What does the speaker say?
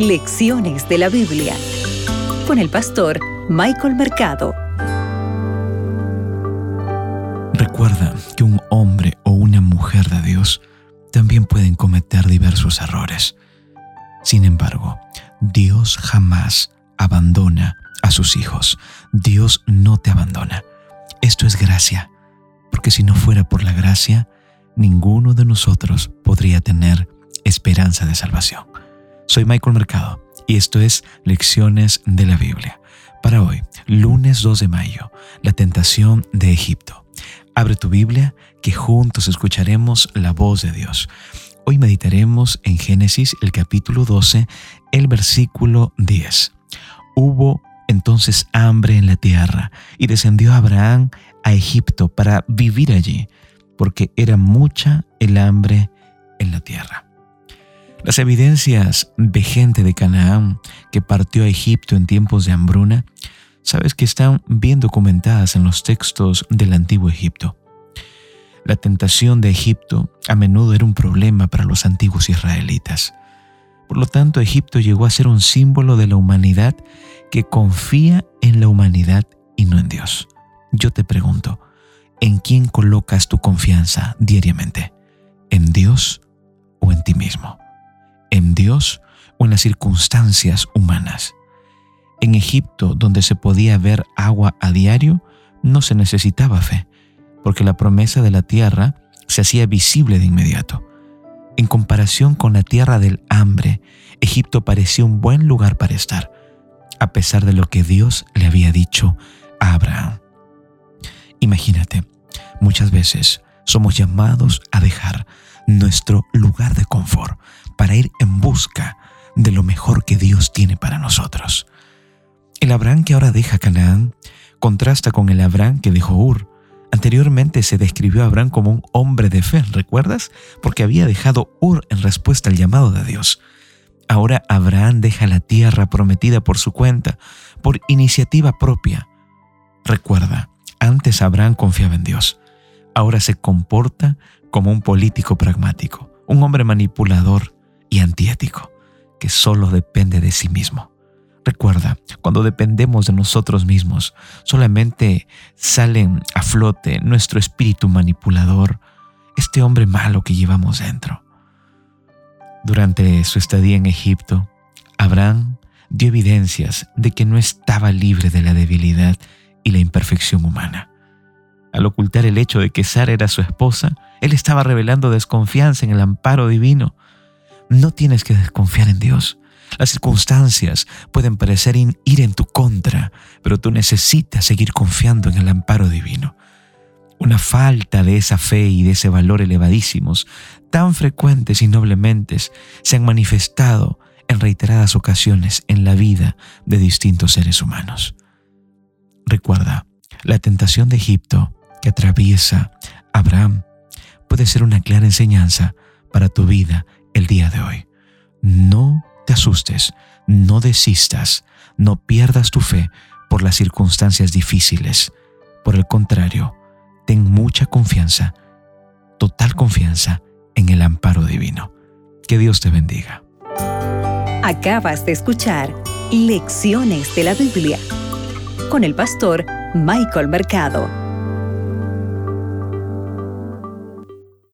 Lecciones de la Biblia con el pastor Michael Mercado. Recuerda que un hombre o una mujer de Dios también pueden cometer diversos errores. Sin embargo, Dios jamás abandona a sus hijos. Dios no te abandona. Esto es gracia, porque si no fuera por la gracia, ninguno de nosotros podría tener esperanza de salvación. Soy Michael Mercado y esto es Lecciones de la Biblia. Para hoy, lunes 2 de mayo, la tentación de Egipto. Abre tu Biblia que juntos escucharemos la voz de Dios. Hoy meditaremos en Génesis el capítulo 12, el versículo 10. Hubo entonces hambre en la tierra y descendió Abraham a Egipto para vivir allí, porque era mucha el hambre en la tierra. Las evidencias de gente de Canaán que partió a Egipto en tiempos de hambruna, sabes que están bien documentadas en los textos del antiguo Egipto. La tentación de Egipto a menudo era un problema para los antiguos israelitas. Por lo tanto, Egipto llegó a ser un símbolo de la humanidad que confía en la humanidad y no en Dios. Yo te pregunto, ¿en quién colocas tu confianza diariamente? ¿En Dios o en ti mismo? En Dios o en las circunstancias humanas. En Egipto, donde se podía ver agua a diario, no se necesitaba fe, porque la promesa de la tierra se hacía visible de inmediato. En comparación con la tierra del hambre, Egipto parecía un buen lugar para estar, a pesar de lo que Dios le había dicho a Abraham. Imagínate, muchas veces somos llamados a dejar nuestro lugar de confort para ir en busca de lo mejor que Dios tiene para nosotros. El Abraham que ahora deja Canaán contrasta con el Abraham que dejó Ur. Anteriormente se describió a Abraham como un hombre de fe, ¿recuerdas? Porque había dejado Ur en respuesta al llamado de Dios. Ahora Abraham deja la tierra prometida por su cuenta, por iniciativa propia. Recuerda, antes Abraham confiaba en Dios. Ahora se comporta como un político pragmático, un hombre manipulador y antiético, que solo depende de sí mismo. Recuerda, cuando dependemos de nosotros mismos, solamente salen a flote nuestro espíritu manipulador, este hombre malo que llevamos dentro. Durante su estadía en Egipto, Abraham dio evidencias de que no estaba libre de la debilidad y la imperfección humana. Al ocultar el hecho de que Sara era su esposa, él estaba revelando desconfianza en el amparo divino no tienes que desconfiar en Dios. Las circunstancias pueden parecer ir en tu contra, pero tú necesitas seguir confiando en el amparo divino. Una falta de esa fe y de ese valor elevadísimos, tan frecuentes y noblemente, se han manifestado en reiteradas ocasiones en la vida de distintos seres humanos. Recuerda, la tentación de Egipto que atraviesa Abraham puede ser una clara enseñanza para tu vida el día de hoy. No te asustes, no desistas, no pierdas tu fe por las circunstancias difíciles. Por el contrario, ten mucha confianza, total confianza en el amparo divino. Que Dios te bendiga. Acabas de escuchar Lecciones de la Biblia con el pastor Michael Mercado.